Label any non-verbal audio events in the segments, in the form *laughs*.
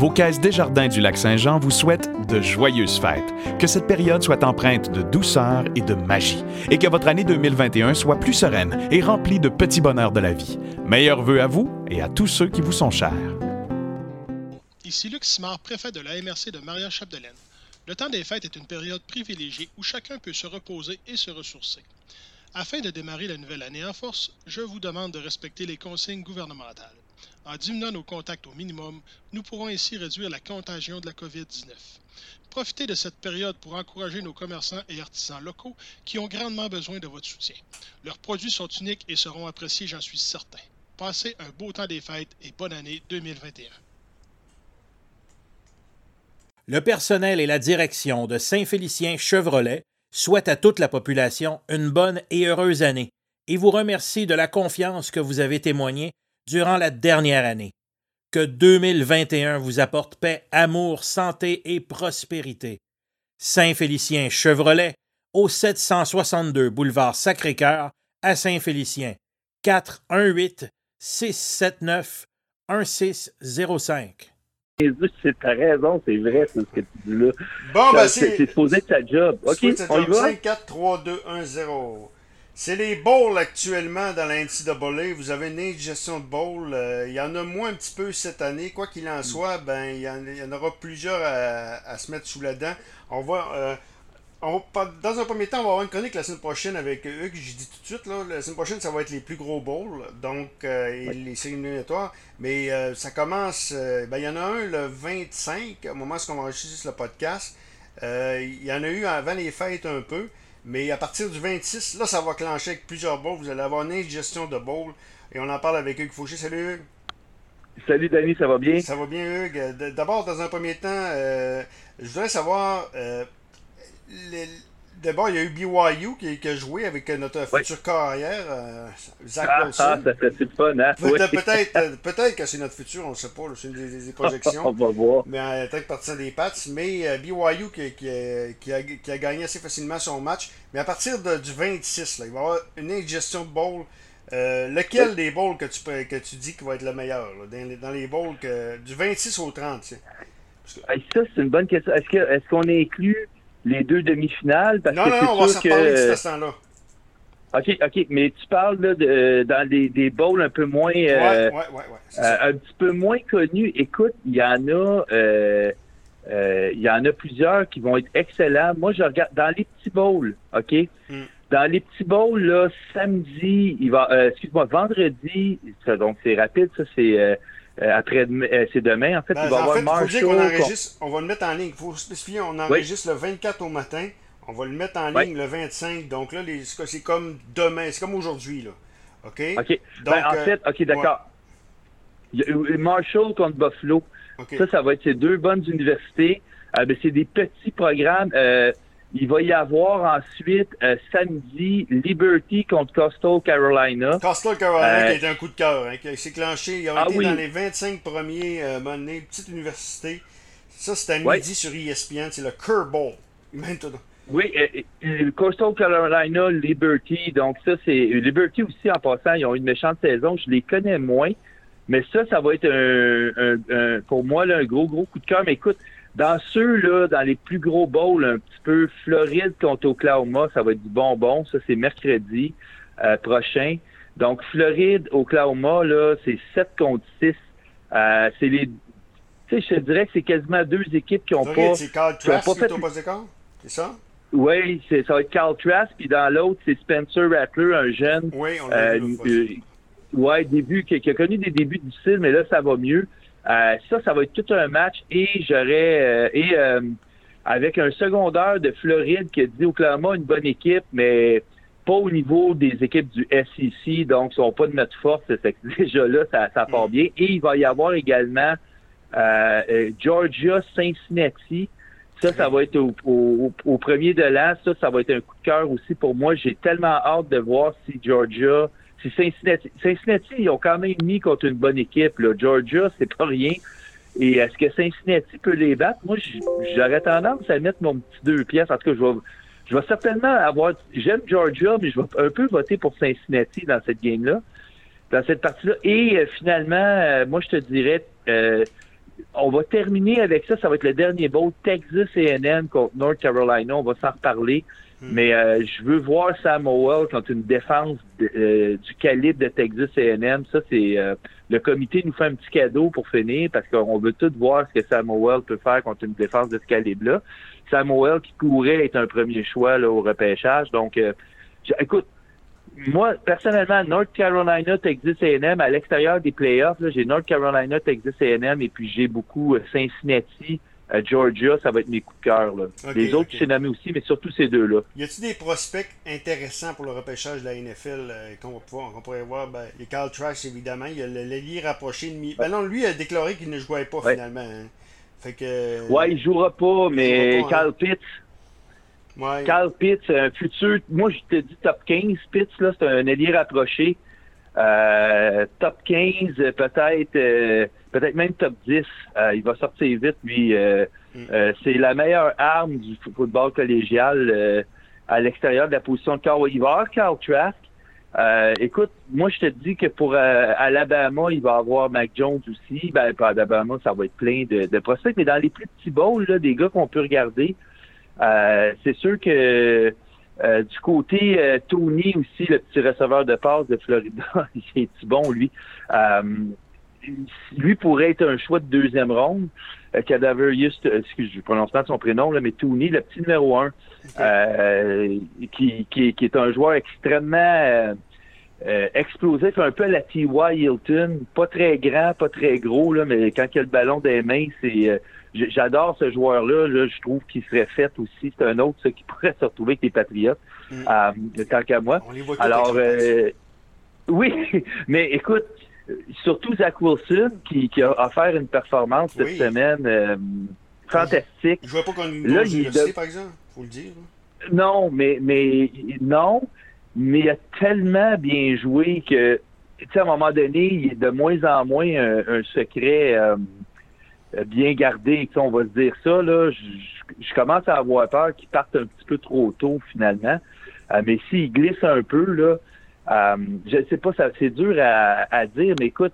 Vos caisses Desjardins du Lac-Saint-Jean vous souhaitent de joyeuses fêtes. Que cette période soit empreinte de douceur et de magie. Et que votre année 2021 soit plus sereine et remplie de petits bonheurs de la vie. Meilleurs vœux à vous et à tous ceux qui vous sont chers. Ici Luc Simard, préfet de la MRC de Maria-Chapdelaine. Le temps des fêtes est une période privilégiée où chacun peut se reposer et se ressourcer. Afin de démarrer la nouvelle année en force, je vous demande de respecter les consignes gouvernementales. En diminuant nos contacts au minimum, nous pourrons ainsi réduire la contagion de la COVID-19. Profitez de cette période pour encourager nos commerçants et artisans locaux qui ont grandement besoin de votre soutien. Leurs produits sont uniques et seront appréciés, j'en suis certain. Passez un beau temps des fêtes et bonne année 2021. Le personnel et la direction de Saint-Félicien Chevrolet souhaitent à toute la population une bonne et heureuse année et vous remercie de la confiance que vous avez témoignée durant la dernière année. Que 2021 vous apporte paix, amour, santé et prospérité. Saint-Félicien Chevrolet, au 762 boulevard Sacré-Cœur, à Saint-Félicien. 418 679 1605. C'est ta raison, c'est vrai, c'est ce que tu dis là. Bon, ben c'est. C'est supposé ta job. Ok, on y va? 5, 4, 3, 2, 1, 0. C'est les bowls actuellement dans la NCAA. Vous avez une indigestion de bowls. Euh, il y en a moins un petit peu cette année. Quoi qu'il en soit, ben il y, en, aura plusieurs à, se mettre sous la dent. On va, euh, dans un premier temps, on va avoir une chronique la semaine prochaine avec Hugues. J'ai dit tout de suite, là, la semaine prochaine, ça va être les plus gros bowls, donc euh, les séries éliminatoires. Mais ça commence, ben, il y en a un le 25, au moment où on va enregistrer le podcast. il y en a eu avant les fêtes un peu. Mais à partir du 26, là, ça va clencher avec plusieurs bowls. Vous allez avoir une indigestion de bowls. Et on en parle avec Hugues Fauché. Salut Hugues. Salut Danny, ça va bien? Ça va bien Hugues. D'abord, dans un premier temps, euh, je voudrais savoir, euh, D'abord, il y a eu BYU qui, qui, a joué avec notre futur carrière, euh, Zach ah, Wilson. Ah, ça fait fun, hein? Peut-être euh, peut que c'est notre futur, on ne sait pas, c'est une des, projections. *laughs* on va voir. Mais en tant que partisan des Pats. Mais euh, BYU qui, qui, a, qui, a, gagné assez facilement son match. Mais à partir du 26, là, il va y avoir une ingestion de bowl. lequel des bowls que tu, que tu dis qui va être le meilleur dans, les, dans les bowls que, du 26 au 30? Ça, c'est une bonne question. Est-ce qu'on est, qu'on inclut les deux demi-finales. Parce non, que non, non, on va s'en reparler de ce temps-là. OK, OK, mais tu parles là, de, dans des, des bowls un peu moins. Euh, ouais, ouais, ouais, euh, un petit peu moins connus. Écoute, il y en a. Euh, euh, il y en a plusieurs qui vont être excellents. Moi, je regarde dans les petits bowls, OK? Hmm. Dans les petits bowls, là, samedi, il va, euh, excuse-moi, vendredi, ça, donc c'est rapide, ça, c'est euh, après euh, c'est demain. En fait, ben, il va y avoir Marshall. On, on va le mettre en ligne. Il faut spécifier, on enregistre le 24 au matin. On va le mettre en ligne le 25. Donc là, c'est comme demain, c'est comme aujourd'hui. Là. OK? OK. Ben, en euh, fait, OK, d'accord. Marshall contre Buffalo. Ça, ça va être ces deux bonnes universités. Ben, c'est des petits programmes. Il va y avoir ensuite euh, samedi Liberty contre Coastal Carolina. Coastal Carolina qui a été un coup de cœur, hein, qui s'est clenché. Ils ont ah été dans les 25 premiers euh, monnaies, petite université. Ça, c'est à midi sur ESPN. C'est le Curveball. Oui, euh, Coastal Carolina, Liberty. Donc, ça, c'est. Liberty aussi, en passant, ils ont une méchante saison. Je les connais moins. Mais ça, ça va être un, pour moi là, un gros, gros coup de cœur. Mais écoute, dans ceux-là, dans les plus gros bowls, un petit peu, Floride contre Oklahoma, ça va être du bonbon. Ça, c'est mercredi euh, prochain. Donc, Floride, Oklahoma, là, c'est 7 contre 6. Euh, c'est les. Tu sais, je te dirais que c'est quasiment deux équipes qui ont pas. C'est Carl Trask qui, fait... C'est ça? Oui, ça va être Carl Trask, puis dans l'autre, c'est Spencer Rattler, un jeune. Oui, on l'a vu. Euh, ouais, début, qui, qui, a connu des débuts difficiles, mais là, ça va mieux. Euh, ça, ça va être tout un match et j'aurais euh, et euh, avec un secondaire de Floride qui a dit Oklahoma une bonne équipe, mais pas au niveau des équipes du SEC, donc ils sont pas de notre force. *laughs* déjà là, ça, ça part bien. Et il va y avoir également Georgia Cincinnati. Ça, ça va être au, au, premier de l'an. Ça, ça va être un coup de cœur aussi pour moi. J'ai tellement hâte de voir si Georgia c'est Cincinnati. Cincinnati, ils ont quand même mis contre une bonne équipe. Là. Georgia, c'est pas rien. Et est-ce que Cincinnati peut les battre? Moi, j'aurais tendance à mettre mon petit deux pièces. En tout cas, je vais, je vais certainement avoir. J'aime Georgia, mais je vais un peu voter pour Cincinnati dans cette game-là, dans cette partie-là. Et euh, finalement, euh, moi, je te dirais, euh, on va terminer avec ça. Ça va être le dernier bowl. Texas A&M contre North Carolina. On va s'en reparler. Hmm. Mais euh, je veux voir Sam Howell contre une défense euh, du calibre de Texas A&M. Ça, c'est euh, le comité nous fait un petit cadeau pour finir parce qu'on veut tout voir ce que Sam Howell peut faire contre une défense de ce calibre-là. Sam Howell qui pourrait être un premier choix là, au repêchage. Donc, écoute, moi, personnellement, North Carolina, Texas A&M, à l'extérieur des playoffs, j'ai North Carolina, Texas A&M, et puis j'ai beaucoup Cincinnati, Georgia, ça va être mes coups de cœur. les autres, okay. nommé aussi, mais surtout ces deux-là. Y a-t-il des prospects intéressants pour le repêchage de la NFL euh, qu'on va pourrait voir? Ben, il y a Carl Trash, évidemment. Il y a le rapproché de Ben non, lui a déclaré qu'il ne jouait pas finalement. Hein. Fait que... Ouais, il jouera pas, mais Carl hein. Pitts. Ouais. Carl Pitts, un futur. Moi, je te dis top 15. Pitts, là, c'est un allié rapproché. Euh, top 15, peut-être euh, peut-être même top 10. Euh, il va sortir vite, lui. Mm. c'est la meilleure arme du football collégial à l'extérieur de la position de Carl. Il va avoir Carl Trask. écoute, moi je te dis que pour Alabama, il va avoir Mac Jones aussi. Ben, pour Alabama, ça va être plein de, de prospects. Mais dans les plus petits bowls, là, des gars qu'on peut regarder, c'est sûr que euh, du côté euh, Tony aussi, le petit receveur de passe de Florida, *laughs* il est bon lui. Euh, lui pourrait être un choix de deuxième ronde. Just, excuse, je prononce pas son prénom, là, mais Tony, le petit numéro un, qui, qui, qui, est un joueur extrêmement explosif, un peu à la T.Y. Hilton, pas très grand, pas très gros, là, mais quand il a le ballon des mains, c'est J'adore ce joueur-là. Là, je trouve qu'il serait fait aussi. C'est un autre ça, qui *laughs* pourrait se retrouver avec les Patriotes, mm. euh, tant qu'à moi. Alors, euh, oui, *laughs* mais écoute, surtout Zach Wilson qui, qui a offert une performance cette semaine euh, fantastique. Je vois pas comme là, il de... par exemple, faut le dire. Non, mais mais non, mais il a tellement bien joué que, tu sais, à un moment donné, il est de moins en moins un, secret. Euh, bien gardé, on va se dire ça, là, je, commence à avoir peur qu'il parte un petit peu trop tôt finalement. Euh, mais s'il glisse un peu, là, euh, je ne sais pas, c'est dur à, dire, mais écoute,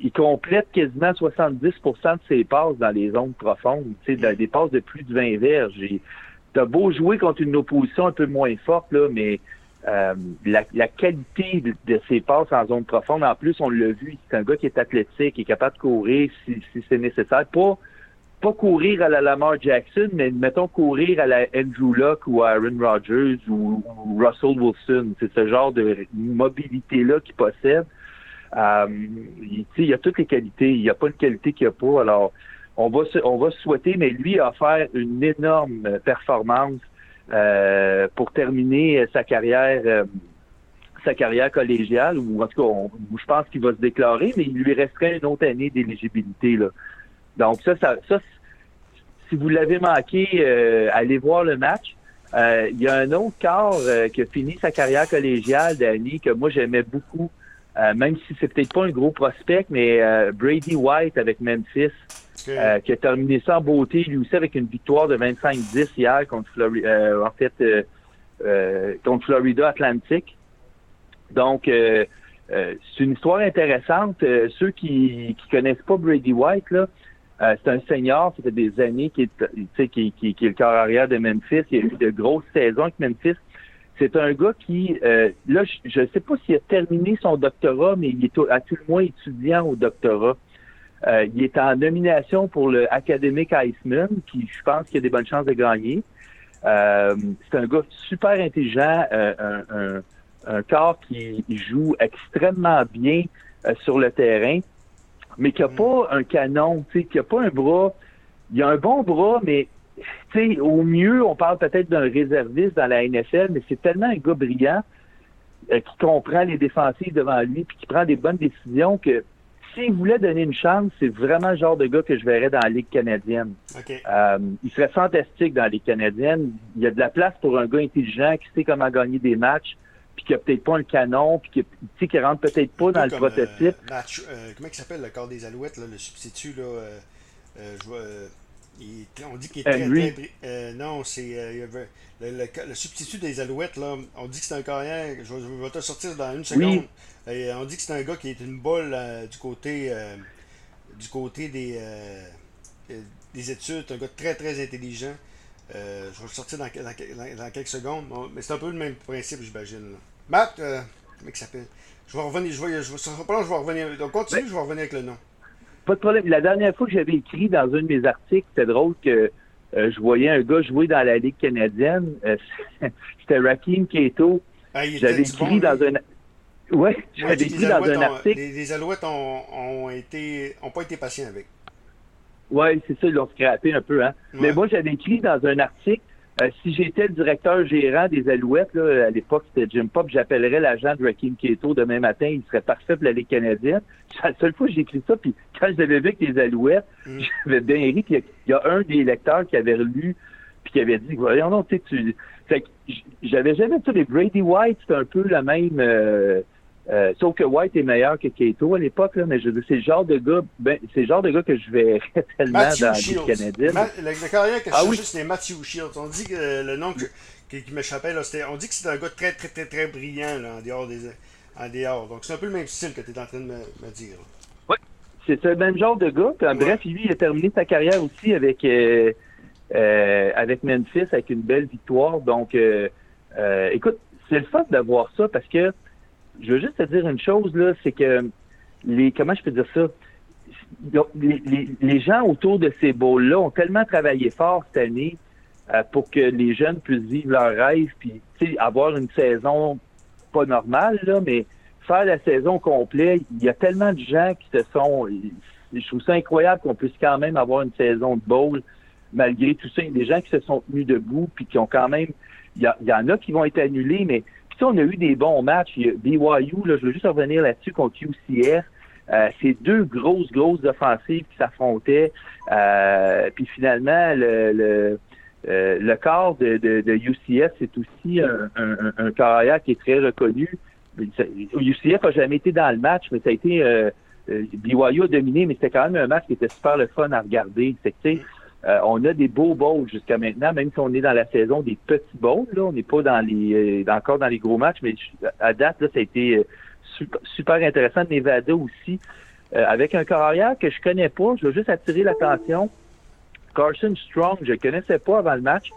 il complète quasiment 70% de ses passes dans les zones profondes, tu sais, des passes de plus de 20 verges. T'as beau jouer contre une opposition un peu moins forte, là, mais euh, la, qualité de, ses passes en zone profonde, en plus, on l'a vu, c'est un gars qui est athlétique, qui est capable de courir si, c'est nécessaire. Pas, pas courir à la Lamar Jackson, mais mettons courir à la Andrew Luck ou à Aaron Rodgers ou, Russell Wilson. C'est ce genre de mobilité-là qu'il possède. Euh, il, il a toutes les qualités. Il n'y a pas une qualité qu'il n'y a pas. Alors, on va, on va souhaiter, mais lui a fait une énorme performance euh, pour terminer sa carrière euh, sa carrière collégiale, ou en tout cas, je pense qu'il va se déclarer, mais il lui resterait une autre année d'éligibilité. Donc ça, ça, ça si vous l'avez manqué, euh, allez voir le match. Il y a un autre corps qui a fini sa carrière collégiale, Danny, que moi j'aimais beaucoup, même si c'est peut-être pas un gros prospect, mais Brady White avec Memphis. Euh, qui a terminé ça en beauté, lui aussi, avec une victoire de 25-10 hier contre Florida, euh, fait, euh, contre Florida Atlantic. Donc, c'est une histoire intéressante. ceux qui qui connaissent pas Brady White, là, c'est un senior, ça fait des années qui est, qui, qui, qui est le corps de Memphis. Il a eu de grosses saisons avec Memphis. C'est un gars qui, là, je ne sais pas s'il a terminé son doctorat, mais il est à tout le moins étudiant au doctorat. Euh, il est en nomination pour le Academic Iceman, qui je pense qu'il a des bonnes chances de gagner. Euh, c'est un gars super intelligent, euh, un, corps qui joue extrêmement bien sur le terrain, mais qui n'a mm. pas un canon, qui n'a pas un bras. Il a un bon bras, mais au mieux, on parle peut-être d'un réserviste dans la NFL, mais c'est tellement un gars brillant qui comprend les défensifs devant lui, puis qui prend des bonnes décisions que s'il voulait donner une chance, c'est vraiment le genre de gars que je verrais dans la Ligue canadienne. Euh, il serait fantastique dans la Ligue canadienne. Il y a de la place pour un gars intelligent qui sait comment gagner des matchs, puis qui a peut-être pas un canon, puis qui, tu qui rentre peut-être pas dans le prototype. Euh, euh, comment il s'appelle le corps des Alouettes, le substitut, là, je vois, on dit qu'il est très, très non, c'est le, substitut des Alouettes, là, on dit que c'est un carrière, je, vais te sortir dans une seconde. on dit que c'est un gars qui est une bolle du côté du côté des, des études. un gars très, très intelligent. je vais le sortir dans, dans, quelques secondes. mais c'est un peu le même principe, j'imagine. Matt, comment il s'appelle? Je vais revenir. Je vais, je vais, je vais revenir. Donc, continue, je vais revenir avec le nom. Pas de problème. La dernière fois que j'avais écrit dans un de mes articles, c'était drôle que euh, je voyais un gars jouer dans la Ligue canadienne. Euh, *laughs* c'était Rakim Keto. Ah, j'avais écrit dans un. Ouais, j'avais écrit dans un article. Les, Alouettes ont, ont, été, ont pas été patients avec. Oui, c'est ça, ils l'ont scrappé un peu. Hein. Mais moi, j'avais écrit dans un article euh, si j'étais le directeur gérant des Alouettes, là, à l'époque c'était Jim Pop, j'appellerais l'agent de Rakim Keto demain matin, il serait parfait pour la Ligue canadienne. C'est la seule fois que j'ai écrit ça, puis quand j'avais vu avec les Alouettes, mm. j'avais bien ri, puis il y, a un des lecteurs qui avait lu, puis qui avait dit, voyons non, tu sais, tu... Fait j'avais jamais ça, les Brady White, c'est un peu la même... Euh, euh, sauf que White est meilleur que Kato à l'époque, mais je c'est le genre de gars, ben, c'est le genre de gars que je verrais *laughs* tellement dans les Canadiens. le, carrière que je ah, oui. c'était Matthew Shields. On dit que le nom qui, m'échappait, là, c'était, on dit que c'est un gars très, très, très, très brillant là, en dehors des, en dehors. Donc c'est un peu le même style que tu es en train de me, dire. Oui, c'est le même genre de gars. Bref, lui, il a terminé sa carrière aussi avec euh, euh, avec Memphis avec une belle victoire. Donc, écoute, c'est le fun d'avoir ça parce que je veux juste te dire une chose, là, c'est que les, comment je peux dire ça? Les, gens autour de ces bowls-là ont tellement travaillé fort cette année euh, pour que les jeunes puissent vivre leurs rêves, puis avoir une saison pas normale, là, mais faire la saison complète. Il y a tellement de gens qui se sont. Je trouve ça incroyable qu'on puisse quand même avoir une saison de bowl malgré tout ça. Il y a des gens qui se sont tenus debout, puis qui ont quand même. Il y, il y en a qui vont être annulés, mais puis on a eu des bons matchs. BYU, là, je veux juste revenir là-dessus contre UCF. Euh, c'est deux grosses, grosses offensives qui s'affrontaient. Euh, puis finalement, le, le, euh, le corps de, de, de UCF, c'est aussi un, un, un, carrière qui est très reconnu. UCF n'a jamais été dans le match, mais ça a été euh, BYU a dominé, mais c'était quand même un match qui était super le fun à regarder. C'est que, euh, on a des beaux bowls jusqu'à maintenant, même si on est dans la saison des petits bowls. Là, on n'est pas dans les euh, encore dans les gros matchs, mais à date, là, ça a été euh, super, intéressant. Nevada aussi, avec un carrière que je connais pas. Je veux juste attirer l'attention. Carson Strong, je ne connaissais pas avant le match.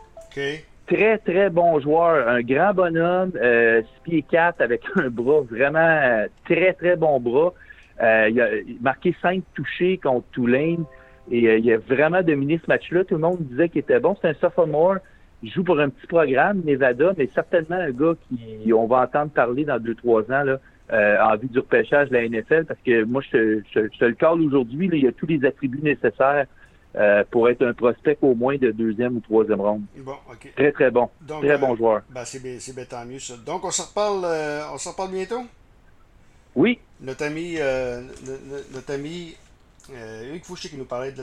Très, très bon joueur. Un grand bonhomme, euh, 6 pieds 4 avec *laughs* un bras vraiment très, très bon bras. il a marqué cinq touchés contre Tulane. Et euh, il a vraiment dominé ce match-là. Tout le monde disait qu'il était bon. C'est un sophomore. Il joue pour un petit programme, Nevada, mais certainement un gars qui on va entendre parler dans deux, trois ans là, euh, en vue du repêchage de la NFL, parce que moi, je, te le cale aujourd'hui. Il y a tous les attributs nécessaires euh, pour être un prospect au moins de deuxième ou troisième ronde. Bon, Très, très bon. très bon joueur. Ben, c'est bien, tant mieux ça. Donc, on s'en reparle, on s'en reparle bientôt? Oui. Notre ami, notre ami euh, Hugues Fouché qui nous parlait de